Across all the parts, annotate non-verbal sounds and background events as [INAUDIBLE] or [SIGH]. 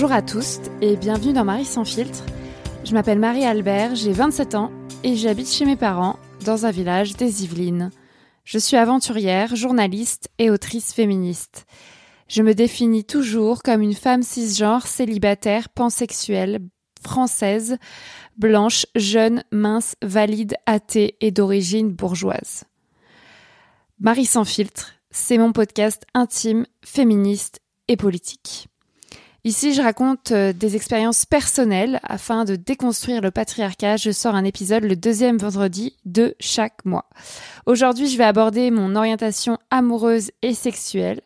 Bonjour à tous et bienvenue dans Marie sans filtre. Je m'appelle Marie Albert, j'ai 27 ans et j'habite chez mes parents dans un village des Yvelines. Je suis aventurière, journaliste et autrice féministe. Je me définis toujours comme une femme cisgenre, célibataire, pansexuelle, française, blanche, jeune, mince, valide, athée et d'origine bourgeoise. Marie sans filtre, c'est mon podcast intime, féministe et politique. Ici, je raconte euh, des expériences personnelles afin de déconstruire le patriarcat. Je sors un épisode le deuxième vendredi de chaque mois. Aujourd'hui, je vais aborder mon orientation amoureuse et sexuelle.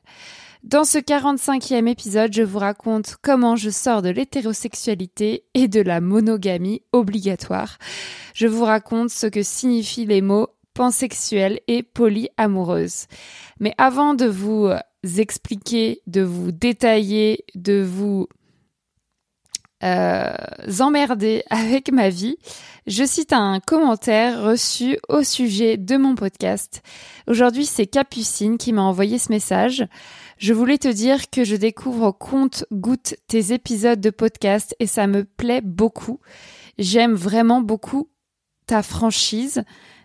Dans ce 45e épisode, je vous raconte comment je sors de l'hétérosexualité et de la monogamie obligatoire. Je vous raconte ce que signifient les mots pansexuelle et polyamoureuse. Mais avant de vous expliquer, de vous détailler, de vous euh, emmerder [LAUGHS] avec ma vie, je cite un commentaire reçu au sujet de mon podcast. Aujourd'hui, c'est Capucine qui m'a envoyé ce message. Je voulais te dire que je découvre au compte goutte tes épisodes de podcast et ça me plaît beaucoup. J'aime vraiment beaucoup ta franchise.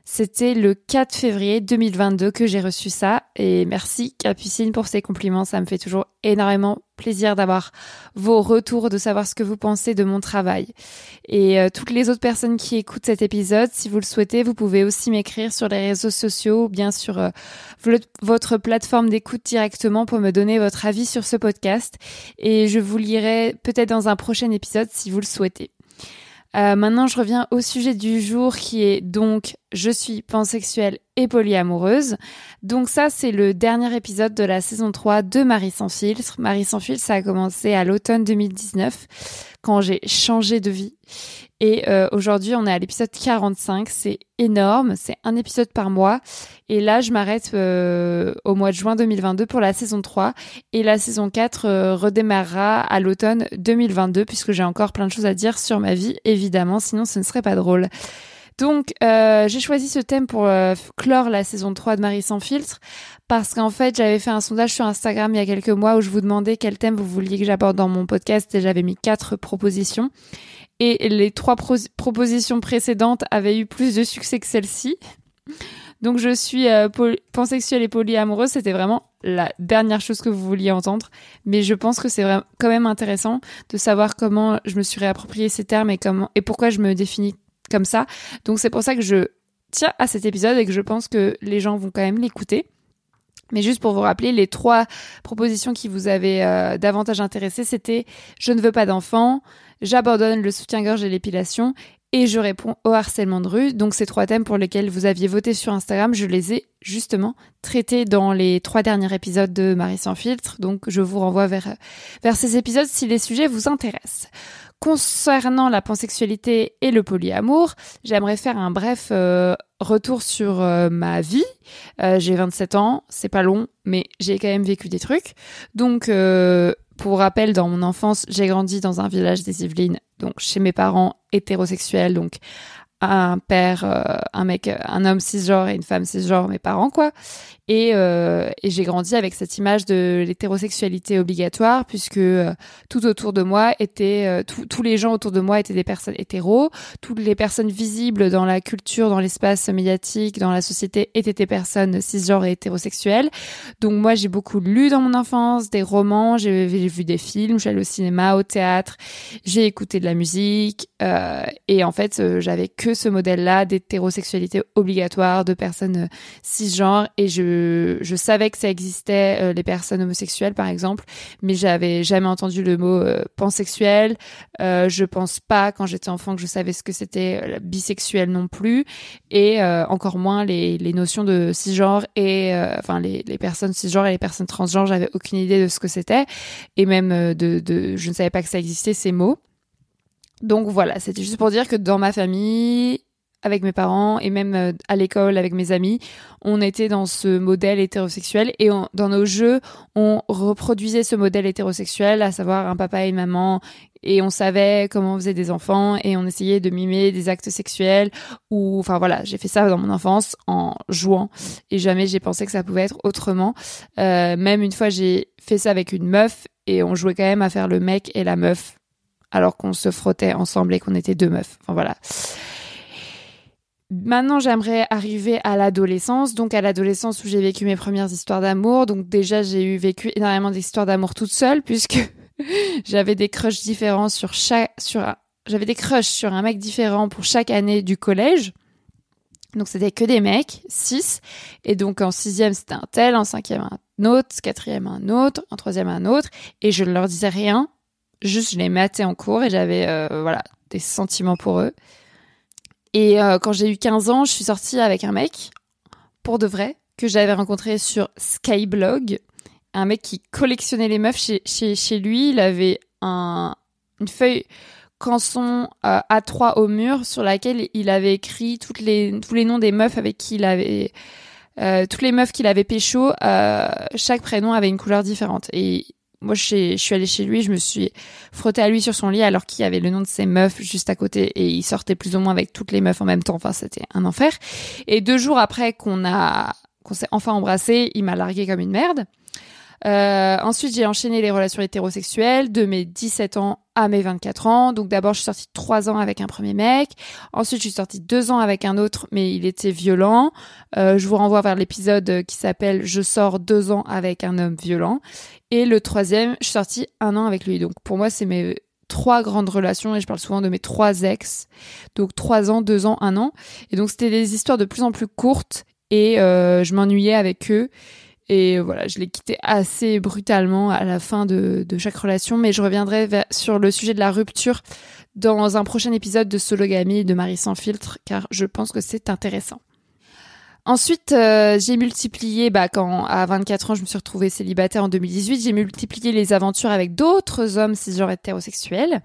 C'était le 4 février 2022 que j'ai reçu ça et merci Capucine pour ces compliments. Ça me fait toujours énormément plaisir d'avoir vos retours, de savoir ce que vous pensez de mon travail. Et euh, toutes les autres personnes qui écoutent cet épisode, si vous le souhaitez, vous pouvez aussi m'écrire sur les réseaux sociaux ou bien sur euh, votre plateforme d'écoute directement pour me donner votre avis sur ce podcast. Et je vous lirai peut-être dans un prochain épisode si vous le souhaitez. Euh, maintenant, je reviens au sujet du jour qui est donc je suis pansexuelle et polyamoureuse. Donc ça, c'est le dernier épisode de la saison 3 de Marie sans filtre. Marie sans filtre, ça a commencé à l'automne 2019 quand j'ai changé de vie. Et euh, aujourd'hui, on est à l'épisode 45. C'est énorme. C'est un épisode par mois. Et là, je m'arrête euh, au mois de juin 2022 pour la saison 3. Et la saison 4 euh, redémarrera à l'automne 2022 puisque j'ai encore plein de choses à dire sur ma vie, évidemment. Sinon, ce ne serait pas drôle. Donc, j'ai choisi ce thème pour clore la saison 3 de Marie sans filtre parce qu'en fait, j'avais fait un sondage sur Instagram il y a quelques mois où je vous demandais quel thème vous vouliez que j'aborde dans mon podcast et j'avais mis quatre propositions. Et les trois propositions précédentes avaient eu plus de succès que celle-ci. Donc je suis euh, pansexuelle et polyamoureuse, c'était vraiment la dernière chose que vous vouliez entendre, mais je pense que c'est quand même intéressant de savoir comment je me suis réapproprié ces termes et comment et pourquoi je me définis comme ça. Donc c'est pour ça que je tiens à cet épisode et que je pense que les gens vont quand même l'écouter. Mais juste pour vous rappeler, les trois propositions qui vous avaient euh, davantage intéressé, c'était je ne veux pas d'enfant, j'abandonne le soutien-gorge et l'épilation et je réponds au harcèlement de rue. Donc ces trois thèmes pour lesquels vous aviez voté sur Instagram, je les ai justement traités dans les trois derniers épisodes de Marie sans filtre. Donc je vous renvoie vers, vers ces épisodes si les sujets vous intéressent. Concernant la pansexualité et le polyamour, j'aimerais faire un bref euh, retour sur euh, ma vie. Euh, j'ai 27 ans, c'est pas long, mais j'ai quand même vécu des trucs. Donc, pour rappel, dans mon enfance, j'ai grandi dans un village des Yvelines, donc chez mes parents hétérosexuels, donc un père, un mec, un homme cisgenre et une femme cisgenre, mes parents quoi. Et, euh, et j'ai grandi avec cette image de l'hétérosexualité obligatoire, puisque euh, tout autour de moi était, euh, tous les gens autour de moi étaient des personnes hétéros, toutes les personnes visibles dans la culture, dans l'espace médiatique, dans la société étaient des personnes cisgenres et hétérosexuelles. Donc moi, j'ai beaucoup lu dans mon enfance des romans, j'ai vu des films, j'allais au cinéma, au théâtre, j'ai écouté de la musique, et en fait, j'avais que ce modèle-là d'hétérosexualité obligatoire, de personnes cisgenres, et je savais que ça existait euh, les personnes homosexuelles par exemple, mais j'avais jamais entendu le mot euh, pansexuel. Euh, je pense pas quand j'étais enfant que je savais ce que c'était euh, bisexuel non plus, et encore moins les, notions de cisgenre et enfin les, personnes cisgenres et les personnes transgenres. J'avais aucune idée de ce que c'était, et même de je ne savais pas que ça existait ces mots. Donc voilà, c'était juste pour dire que dans ma famille, avec mes parents et même euh, à l'école avec mes amis, on était dans ce modèle hétérosexuel et dans nos jeux, on reproduisait ce modèle hétérosexuel, à savoir un papa et une maman, et on savait comment on faisait des enfants et on essayait de mimer des actes sexuels ou enfin voilà, j'ai fait ça dans mon enfance en jouant et jamais j'ai pensé que ça pouvait être autrement. Euh, même une fois, j'ai fait ça avec une meuf et on jouait quand même à faire le mec et la meuf alors qu'on se frottait ensemble et qu'on était deux meufs. Enfin voilà. Maintenant, j'aimerais arriver à l'adolescence, donc à l'adolescence où j'ai vécu mes premières histoires d'amour. Donc déjà, j'ai eu vécu énormément d'histoires d'amour toute seule, puisque [LAUGHS] j'avais des crushs différents sur chaque, sur, j'avais des crushs sur un mec différent pour chaque année du collège. Donc c'était que des mecs, six. Et donc en sixième c'était un tel, en cinquième un autre, quatrième un autre, en troisième un autre. Et je ne leur disais rien, juste je les matais en cours et j'avais euh, voilà des sentiments pour eux. Et euh, quand j'ai eu 15 ans, je suis sortie avec un mec, pour de vrai, que j'avais rencontré sur Skyblog. Un mec qui collectionnait les meufs chez, chez, chez lui. Il avait un, une feuille canson euh, A3 au mur sur laquelle il avait écrit toutes les, tous les noms des meufs avec qui il avait... Euh, toutes les meufs qu'il avait pécho, euh, chaque prénom avait une couleur différente. Et moi, je, suis allée chez lui, je me suis frottée à lui sur son lit alors qu'il y avait le nom de ses meufs juste à côté et il sortait plus ou moins avec toutes les meufs en même temps. Enfin, c'était un enfer. Et deux jours après qu'on a, qu'on s'est enfin embrassé, il m'a largué comme une merde. Euh, ensuite, j'ai enchaîné les relations hétérosexuelles de mes 17 ans à mes 24 ans. Donc d'abord, je suis sortie trois ans avec un premier mec. Ensuite, je suis sortie deux ans avec un autre, mais il était violent. Euh, je vous renvoie vers l'épisode qui s'appelle Je sors deux ans avec un homme violent. Et le troisième, je suis sortie un an avec lui. Donc pour moi, c'est mes trois grandes relations et je parle souvent de mes trois ex. Donc trois ans, deux ans, un an. Et donc c'était des histoires de plus en plus courtes et euh, je m'ennuyais avec eux. Et voilà, je l'ai quitté assez brutalement à la fin de, chaque relation, mais je reviendrai sur le sujet de la rupture dans un prochain épisode de Sologamie de Marie sans filtre, car je pense que c'est intéressant. Ensuite, euh, j'ai multiplié, bah, quand à 24 ans, je me suis retrouvée célibataire en 2018, j'ai multiplié les aventures avec d'autres hommes cisgenres hétérosexuels,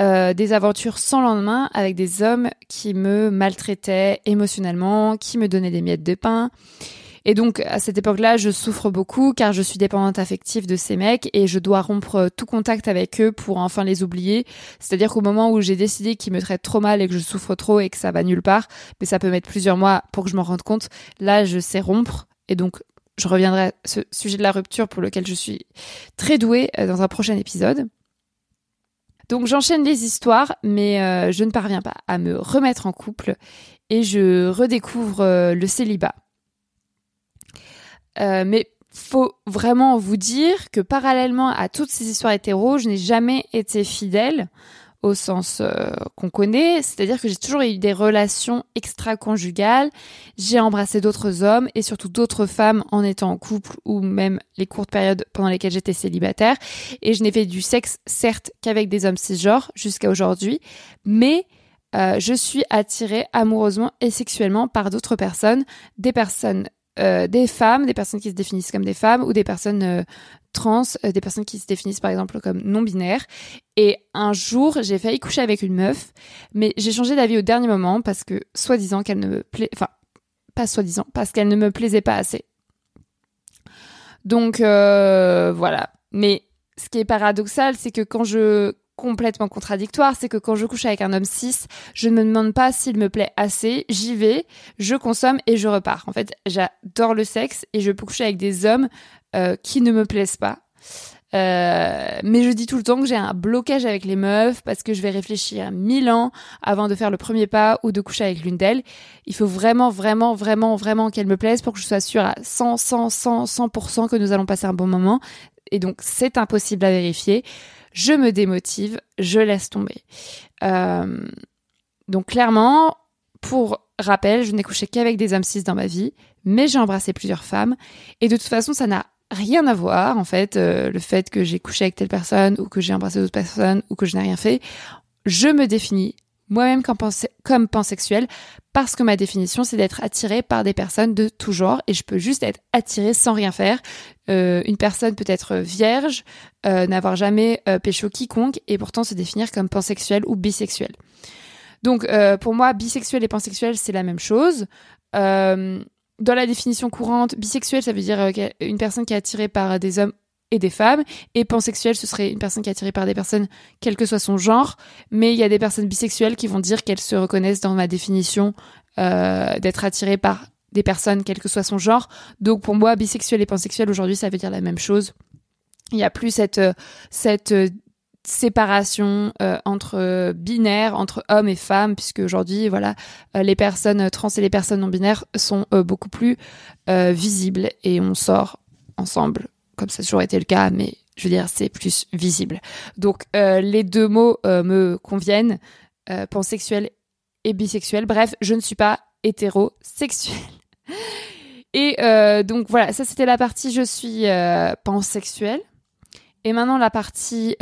euh, des aventures sans lendemain avec des hommes qui me maltraitaient émotionnellement, qui me donnaient des miettes de pain, et donc, à cette époque-là, je souffre beaucoup car je suis dépendante affective de ces mecs et je dois rompre tout contact avec eux pour enfin les oublier. C'est-à-dire qu'au moment où j'ai décidé qu'ils me traitent trop mal et que je souffre trop et que ça va nulle part, mais ça peut mettre plusieurs mois pour que je m'en rende compte, là, je sais rompre. Et donc, je reviendrai à ce sujet de la rupture pour lequel je suis très douée euh, dans un prochain épisode. Donc j'enchaîne les histoires, mais euh, je ne parviens pas à me remettre en couple et je redécouvre euh, le célibat. Euh, mais faut vraiment vous dire que parallèlement à toutes ces histoires hétéro, je n'ai jamais été fidèle au sens euh, qu'on connaît, c'est-à-dire que j'ai toujours eu des relations extra-conjugales, j'ai embrassé d'autres hommes et surtout d'autres femmes en étant en couple ou même les courtes périodes pendant lesquelles j'étais célibataire. Et je n'ai fait du sexe certes qu'avec des hommes cisgenres jusqu'à aujourd'hui, mais euh, je suis attirée amoureusement et sexuellement par d'autres personnes, des personnes des femmes, des personnes qui se définissent comme des femmes ou des personnes euh, trans, euh, des personnes qui se définissent par exemple comme non binaires. Et un jour, j'ai failli coucher avec une meuf, mais j'ai changé d'avis au dernier moment parce que soi-disant qu'elle ne me plaît, enfin pas soi-disant, parce qu'elle ne me plaisait pas assez. Donc voilà. Mais ce qui est paradoxal, c'est que quand je complètement contradictoire, c'est que quand je couche avec un homme cis, je ne me demande pas s'il me plaît assez, j'y vais, je consomme et je repars. En fait, j'adore le sexe et je peux coucher avec des hommes euh, qui ne me plaisent pas. Euh, mais je dis tout le temps que j'ai un blocage avec les meufs parce que je vais réfléchir mille ans avant de faire le premier pas ou de coucher avec l'une d'elles. Il faut vraiment, vraiment, vraiment, vraiment qu'elle me plaise pour que je sois sûre à 100, 100, 100, 100% que nous allons passer un bon moment. Et donc, c'est impossible à vérifier je me démotive, je laisse tomber. Euh, donc clairement, pour rappel, je n'ai couché qu'avec des hommes cis dans ma vie, mais j'ai embrassé plusieurs femmes. Et de toute façon, ça n'a rien à voir, en fait, euh, le fait que j'ai couché avec telle personne ou que j'ai embrassé d'autres personnes ou que je n'ai rien fait. Je me définis moi-même comme, pansexuel parce que ma définition c'est d'être attiré par des personnes de tout genre et je peux juste être attiré sans rien faire. Euh, une personne peut être vierge, euh, n'avoir jamais euh, pécho quiconque et pourtant se définir comme pansexuel ou bisexuel. Donc pour moi, bisexuel et pansexuel, c'est la même chose. dans la définition courante, bisexuel, ça veut dire une personne qui est attirée par des hommes et des femmes. Et pansexuel, ce serait une personne qui est attirée par des personnes, quel que soit son genre. Mais il y a des personnes bisexuelles qui vont dire qu'elles se reconnaissent dans ma définition euh, d'être attirée par des personnes, quel que soit son genre. Donc pour moi, bisexuel et pansexuel, aujourd'hui, ça veut dire la même chose. Il n'y a plus cette, euh, cette euh, séparation entre binaires, entre hommes et femmes, puisque aujourd'hui, voilà, les personnes trans et les personnes non binaires sont beaucoup plus visibles et on sort ensemble comme ça a toujours été le cas, mais je veux dire, c'est plus visible. Donc, euh, les deux mots euh, me conviennent, euh, pansexuel et bisexuel. Bref, je ne suis pas hétérosexuelle. [LAUGHS] Et donc, voilà, ça c'était la partie je suis pansexuelle. Et maintenant, la partie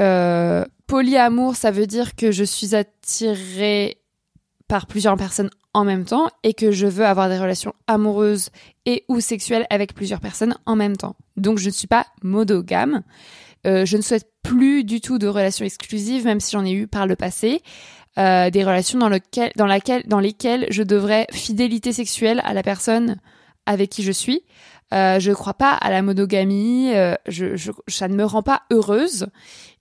polyamour, ça veut dire que je suis attirée par plusieurs personnes en même temps et que je veux avoir des relations amoureuses et ou sexuelles avec plusieurs personnes en même temps. Donc je ne suis pas monogame. Euh, je ne souhaite plus du tout de relations exclusives, même si j'en ai eu par le passé. Euh, des relations dans, dans, lesquelles je devrais fidélité sexuelle à la personne avec qui je suis. Euh, je ne crois pas à la monogamie, ça ne me rend pas heureuse.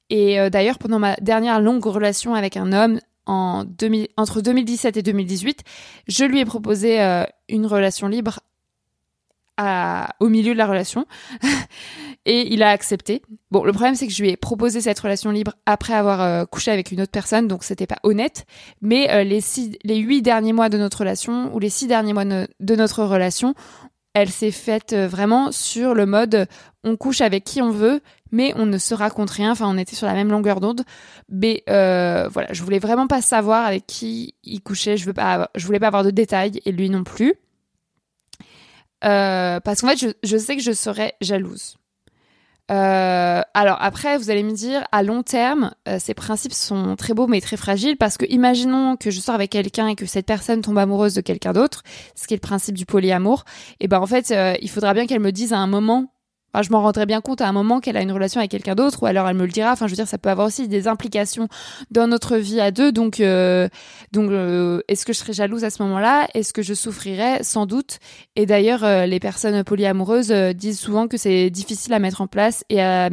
Et d'ailleurs, pendant ma dernière longue relation avec un homme, en 2000, entre 2017 et 2018, je lui ai proposé une relation libre au milieu de la relation [LAUGHS] et il a accepté. Bon, le problème c'est que je lui ai proposé cette relation libre après avoir euh, couché avec une autre personne, donc c'était pas honnête. Mais euh, les six, les huit derniers mois de notre relation ou les six derniers mois de notre relation, elle s'est faite euh, vraiment sur le mode on couche avec qui on veut, mais on ne se raconte rien. Enfin, on était sur la même longueur d'onde. Mais voilà, je voulais vraiment pas savoir avec qui il couchait. Je veux pas, je voulais pas avoir de détails et lui non plus. Euh, parce qu'en fait, je, sais que je serais jalouse. Euh, alors après, vous allez me dire, à long terme, euh, ces principes sont très beaux mais très fragiles parce que imaginons que je sors avec quelqu'un et que cette personne tombe amoureuse de quelqu'un d'autre, ce qui est le principe du polyamour, et ben en fait, il faudra bien qu'elle me dise à un moment je m'en rendrai bien compte à un moment qu'elle a une relation avec quelqu'un d'autre, ou alors elle me le dira. Enfin, je veux dire, ça peut avoir aussi des implications dans notre vie à deux. Donc, euh, donc, euh, est-ce que je serais jalouse à ce moment-là? Est-ce que je souffrirais? Sans doute. Et d'ailleurs, euh, les personnes polyamoureuses disent souvent que c'est difficile à mettre en place et à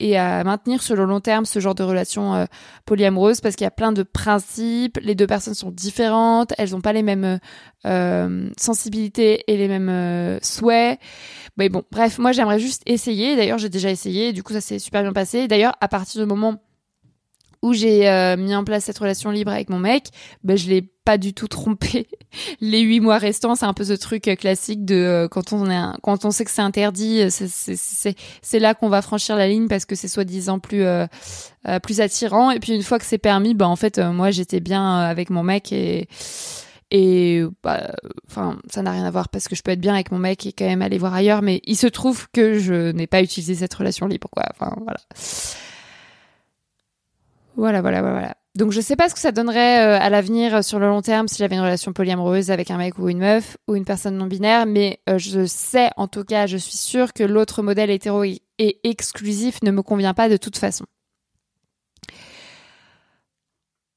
et à maintenir sur le long terme ce genre de relation polyamoureuse parce qu'il y a plein de principes. Les deux personnes sont différentes, elles n'ont pas les mêmes sensibilités et les mêmes souhaits. Mais bon, bref, moi j'aimerais juste essayer. D'ailleurs, j'ai déjà essayé. Du coup, ça s'est super bien passé. D'ailleurs, à partir du moment où j'ai euh, mis en place cette relation libre avec mon mec, ben, je l'ai pas du tout trompé. [LAUGHS] Les huit mois restants, c'est un peu ce truc euh, classique de euh, quand on est quand on sait que c'est interdit, c'est là qu'on va franchir la ligne parce que c'est soi-disant plus plus attirant. Et puis une fois que c'est permis, ben en fait moi j'étais bien avec mon mec et et bah, enfin, ça n'a rien à voir parce que je peux être bien avec mon mec et quand même aller voir ailleurs, mais il se trouve que je n'ai pas utilisé cette relation libre, quoi. Enfin, voilà. Voilà, voilà, voilà. Donc je sais pas ce que ça donnerait euh, à l'avenir euh, sur le long terme si j'avais une relation polyamoureuse avec un mec ou une meuf ou une personne non binaire, mais euh, je sais en tout cas, je suis sûre que l'autre modèle hétéro et exclusif ne me convient pas de toute façon.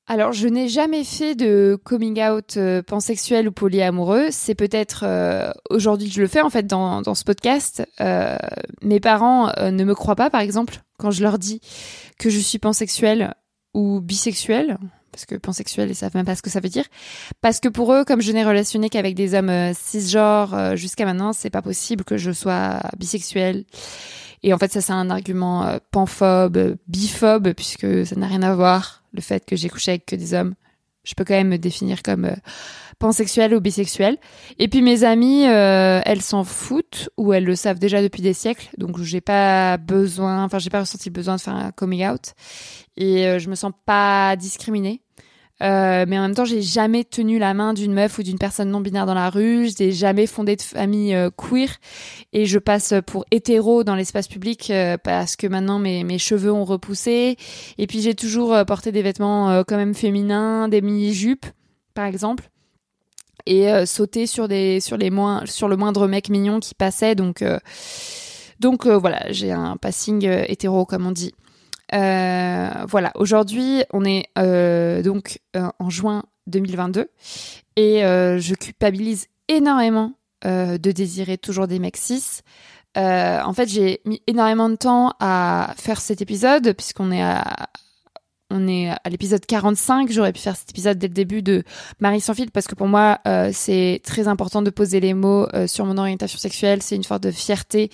Alors, je n'ai jamais fait de coming out euh, pansexuel ou polyamoureux. C'est peut-être euh, aujourd'hui que je le fais en fait dans, dans ce podcast. Euh, mes parents ne me croient pas, par exemple, quand je leur dis que je suis pansexuel ou bisexuel, parce que pansexuel, ils savent même pas ce que ça veut dire. Parce que pour eux, comme je n'ai relationné qu'avec des hommes cisgenres jusqu'à maintenant, c'est pas possible que je sois bisexuel. Et en fait, ça c'est un argument panphobe, biphobe, puisque ça n'a rien à voir le fait que j'ai couché avec que des hommes. Je peux quand même me définir comme euh, pansexuelle ou bisexuelle. Et puis mes amies, euh, elles s'en foutent ou elles le savent déjà depuis des siècles, donc j'ai pas besoin, enfin j'ai pas ressenti le besoin de faire un coming out et euh, je me sens pas discriminée. Euh, mais en même temps, j'ai jamais tenu la main d'une meuf ou d'une personne non binaire dans la rue. J'ai jamais fondé de famille euh, queer et je passe pour hétéro dans l'espace public euh, parce que maintenant mes, mes cheveux ont repoussé. Et puis j'ai toujours porté des vêtements quand même féminins, des mini jupes par exemple, et sauté sur des sur les moins sur le moindre mec mignon qui passait. Donc donc voilà, j'ai un passing hétéro comme on dit. Euh, voilà, aujourd'hui, on est euh, donc euh, en juin 2022 et je culpabilise énormément de désirer toujours des mecs cis. en fait, j'ai mis énormément de temps à faire cet épisode puisqu'on est à, on est à l'épisode 45. J'aurais pu faire cet épisode dès le début de Marie sans fil parce que pour moi, euh, c'est très important de poser les mots euh, sur mon orientation sexuelle. C'est une forme de fierté.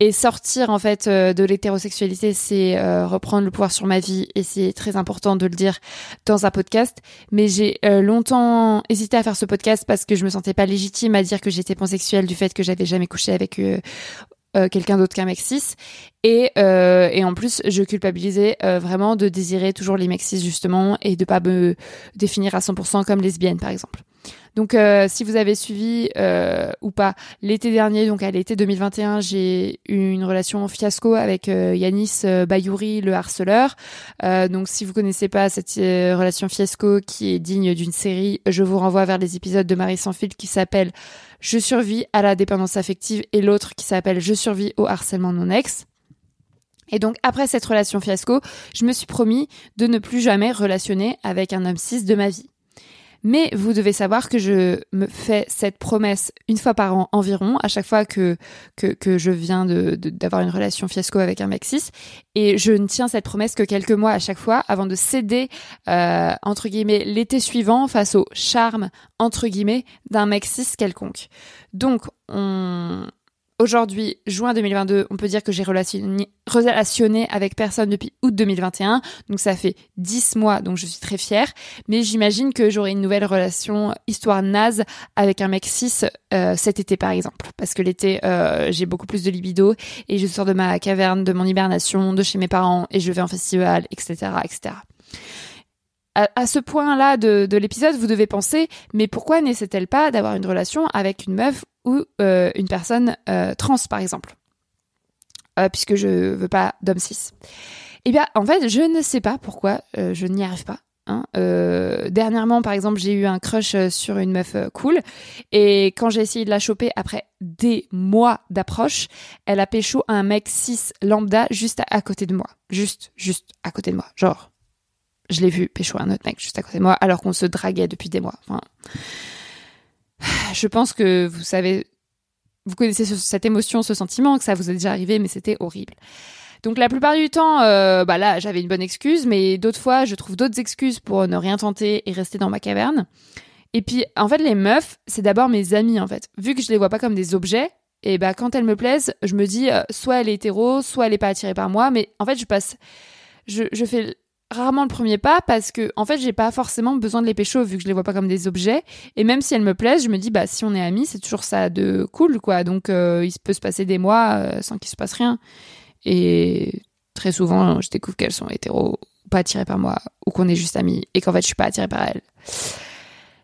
Et sortir, en fait, euh, de l'hétérosexualité, c'est reprendre le pouvoir sur ma vie. Et c'est très important de le dire dans un podcast. Mais j'ai longtemps hésité à faire ce podcast parce que je me sentais pas légitime à dire que j'étais pansexuelle du fait que j'avais jamais couché avec euh, quelqu'un d'autre qu'un mec. Et, euh, et en plus, je culpabilisais euh, vraiment de désirer toujours les mecs justement, et de pas me définir à 100% comme lesbienne, par exemple. Donc, euh, si vous avez suivi euh, ou pas, l'été dernier, donc à l'été 2021, j'ai eu une relation fiasco avec euh, Yanis Bayouri, le harceleur. donc, si vous connaissez pas cette relation fiasco qui est digne d'une série, je vous renvoie vers les épisodes de Marie sans fil qui s'appelle Je survis à la dépendance affective et l'autre qui s'appelle Je survis au harcèlement non ex. Et donc après cette relation fiasco, je me suis promis de ne plus jamais relationner avec un homme cis de ma vie. Mais vous devez savoir que je me fais cette promesse une fois par an environ, à chaque fois que, je viens d'avoir d'avoir une relation fiasco avec un mec cis. Et je ne tiens cette promesse que quelques mois à chaque fois avant de céder, euh, entre guillemets, l'été suivant face au charme, entre guillemets, d'un mec cis quelconque. Donc, on, Aujourd'hui, juin 2022, on peut dire que j'ai relationné, avec personne depuis août 2021. Donc ça fait 10 mois, donc je suis très fière. Mais j'imagine que j'aurai une nouvelle relation, histoire naze, avec un mec cis euh, cet été par exemple. Parce que l'été, euh, j'ai beaucoup plus de libido et je sors de ma caverne, de mon hibernation, de chez mes parents et je vais en festival, etc. etc à, ce point-là de, de l'épisode, vous devez penser, mais pourquoi n'essaie-t-elle pas d'avoir une relation avec une meuf ou euh, une personne euh, trans, par exemple? Euh, Puisque je veux pas d'homme cis. Eh bien, en fait, je ne sais pas pourquoi je n'y arrive pas. Hein. dernièrement, par exemple, j'ai eu un crush sur une meuf cool, et quand j'ai essayé de la choper après des mois d'approche, elle a pécho un mec cis lambda juste à côté de moi. Juste, juste à côté de moi. Genre, je l'ai vu pécho un autre mec juste à côté de moi, alors qu'on se draguait depuis des mois. [SIGHS] Je pense que vous savez, vous connaissez cette émotion, ce sentiment, que ça vous est déjà arrivé, mais c'était horrible. Donc la plupart du temps, euh, bah là, j'avais une bonne excuse, mais d'autres fois, je trouve d'autres excuses pour ne rien tenter et rester dans ma caverne. Et puis, en fait, les meufs, c'est d'abord mes amies, en fait. Vu que je les vois pas comme des objets, et bah quand elles me plaisent, je me dis, euh, soit elle est hétéro, soit elle est pas attirée par moi, mais en fait, je passe, je, je fais rarement le premier pas parce que en fait j'ai pas forcément besoin de les pécho vu que je les vois pas comme des objets. Et même si elles me plaisent je me dis bah si on est amis c'est toujours ça de cool quoi. Donc euh, il peut se passer des mois euh, sans qu'il se passe rien. Et très souvent je découvre qu'elles sont hétéro ou pas attirées par moi ou qu'on est juste amis et qu'en fait je suis pas attirée par elles.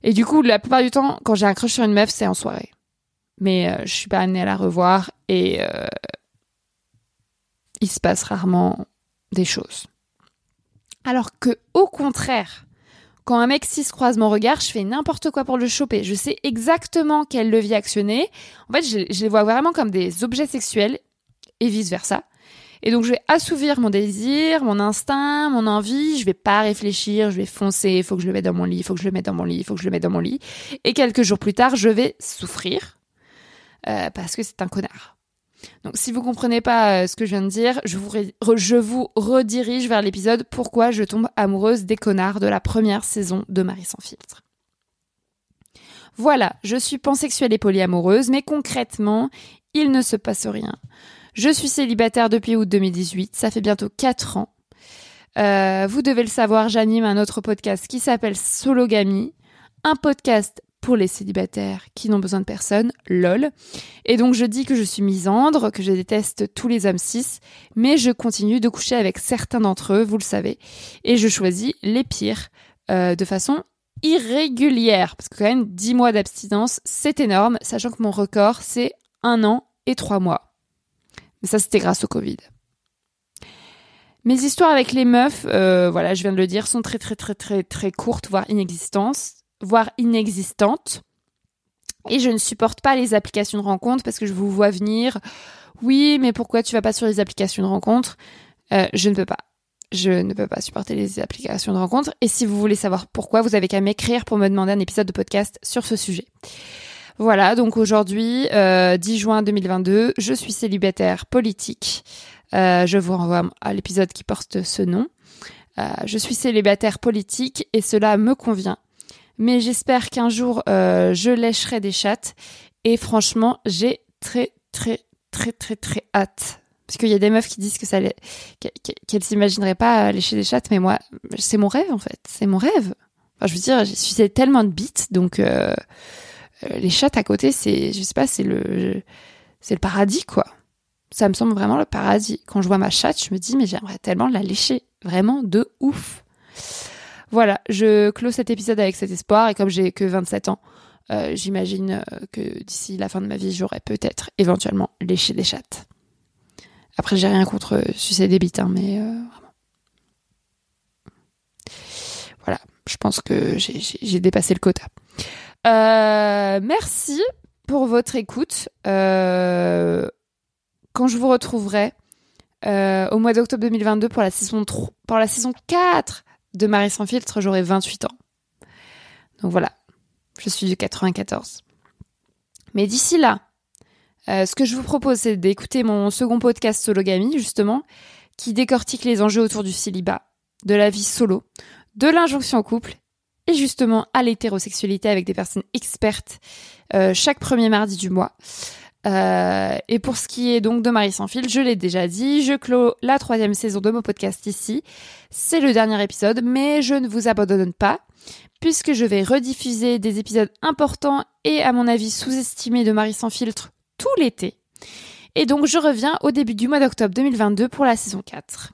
Et du coup la plupart du temps quand j'ai un crush sur une meuf c'est en soirée. Mais euh, je suis pas amenée à la revoir et il se passe rarement des choses alors que, au contraire, quand un mec cis croise mon regard, je fais n'importe quoi pour le choper. Je sais exactement quel levier actionner. En fait, je, les vois vraiment comme des objets sexuels et vice versa. Et donc, je vais assouvir mon désir, mon instinct, mon envie. Je vais pas réfléchir, je vais foncer. Il faut que je le mette dans mon lit, il faut que je le mette dans mon lit, il faut que je le mette dans mon lit. Et quelques jours plus tard, je vais souffrir euh, parce que c'est un connard. Donc si vous comprenez pas euh, ce que je viens de dire, je vous, je vous redirige vers l'épisode Pourquoi je tombe amoureuse des connards de la première saison de Marie sans filtre. Voilà, je suis pansexuelle et polyamoureuse, mais concrètement, il ne se passe rien. Je suis célibataire depuis août 2018, ça fait bientôt 4 ans. Euh, vous devez le savoir, j'anime un autre podcast qui s'appelle Sologamy, un podcast pour les célibataires qui n'ont besoin de personne, lol. Et donc je dis que je suis misandre, que je déteste tous les hommes cis, mais je continue de coucher avec certains d'entre eux, vous le savez, et je choisis les pires euh, de façon irrégulière, parce que quand même 10 mois d'abstinence, c'est énorme, sachant que mon record c'est un an et trois mois. Mais ça c'était grâce au Covid. Mes histoires avec les meufs, euh, voilà, je viens de le dire, sont très très très très très courtes, voire inexistantes voire inexistante. Et je ne supporte pas les applications de rencontre parce que je vous vois venir. Oui, mais pourquoi tu vas pas sur les applications de rencontre euh, Je ne peux pas. je ne peux pas supporter les applications de rencontres. Et si vous voulez savoir pourquoi, vous avez qu'à m'écrire pour me demander un épisode de podcast sur ce sujet. Voilà, donc aujourd'hui, 10 juin 2022, je suis célibataire politique. je vous renvoie à l'épisode qui porte ce nom. je suis célibataire politique et cela me convient. Mais j'espère qu'un jour, je lècherai des chattes. Et franchement, j'ai très, très, très, très, très hâte parce qu'il y a des meufs qui disent que ça qu'elles s'imagineraient pas lécher des chattes, mais moi, c'est mon rêve en fait. C'est mon rêve. Enfin, je veux dire, j'ai sucé tellement de bites, donc euh, euh, les chattes à côté, c'est, je sais c'est le, c'est le paradis quoi. Ça me semble vraiment le paradis. Quand je vois ma chatte, je me dis mais j'aimerais tellement la lécher, vraiment de ouf. Voilà, je clôt cet épisode avec cet espoir et comme j'ai que 27 ans, euh, j'imagine que d'ici la fin de ma vie, j'aurai peut-être éventuellement léché des chattes. Après, j'ai rien contre sucer des bites, hein, mais euh, voilà, je pense que j'ai dépassé le quota. Euh, merci pour votre écoute. Euh, quand je vous retrouverai au mois d'octobre 2022 pour la saison 3, pour la saison 4 de Marie sans filtre, j'aurai 28 ans. Donc voilà, je suis du 94. Mais d'ici là, euh, ce que je vous propose, c'est d'écouter mon second podcast Sologamy, justement, qui décortique les enjeux autour du célibat, de la vie solo, de l'injonction au couple et justement à l'hétérosexualité avec des personnes expertes euh, chaque premier mardi du mois. Euh, et pour ce qui est donc de Marie sans fil, je l'ai déjà dit, je clôt la troisième saison de mon podcast ici. C'est le dernier épisode, mais je ne vous abandonne pas, puisque je vais rediffuser des épisodes importants et à mon avis sous-estimés de Marie sans filtre tout l'été. Et donc je reviens au début du mois d'octobre 2022 pour la saison 4.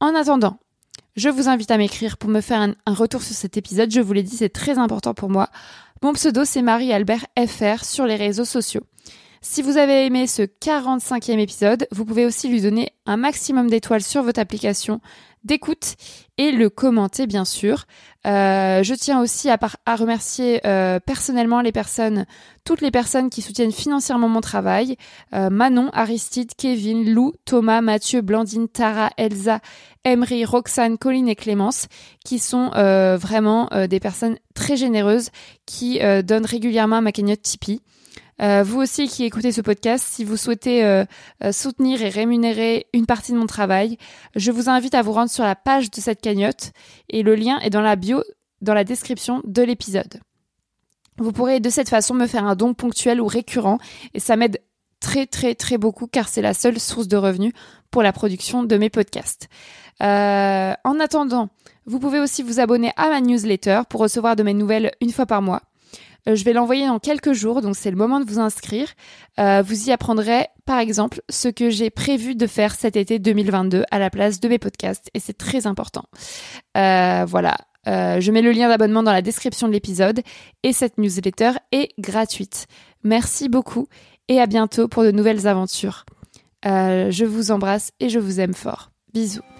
En attendant, je vous invite à m'écrire pour me faire un, retour sur cet épisode. Je vous l'ai dit, c'est très important pour moi. Mon pseudo, c'est Marie-Albert FR sur les réseaux sociaux. Si vous avez aimé ce 45e épisode, vous pouvez aussi lui donner un maximum d'étoiles sur votre application d'écoute et le commenter bien sûr. Euh, je tiens aussi à, remercier euh, personnellement toutes les personnes qui soutiennent financièrement mon travail. Euh, Manon, Aristide, Kevin, Lou, Thomas, Mathieu, Blandine, Tara, Elsa, Emery, Roxane, Colline et Clémence, qui sont vraiment des personnes très généreuses qui donnent régulièrement ma cagnotte Tipeee. Euh, vous aussi qui écoutez ce podcast, si vous souhaitez euh, euh, soutenir et rémunérer une partie de mon travail, je vous invite à vous rendre sur la page de cette cagnotte et le lien est dans la bio, dans la description de l'épisode. Vous pourrez de cette façon me faire un don ponctuel ou récurrent et ça m'aide très très très beaucoup car c'est la seule source de revenus pour la production de mes podcasts. en attendant, vous pouvez aussi vous abonner à ma newsletter pour recevoir de mes nouvelles une fois par mois. Euh, je vais l'envoyer dans quelques jours, donc c'est le moment de vous inscrire. Euh, vous y apprendrez, par exemple, ce que j'ai prévu de faire cet été 2022 à la place de mes podcasts, et c'est très important. Euh, voilà. je mets le lien d'abonnement dans la description de l'épisode et cette newsletter est gratuite. Merci beaucoup et à bientôt pour de nouvelles aventures. je vous embrasse et je vous aime fort. Bisous.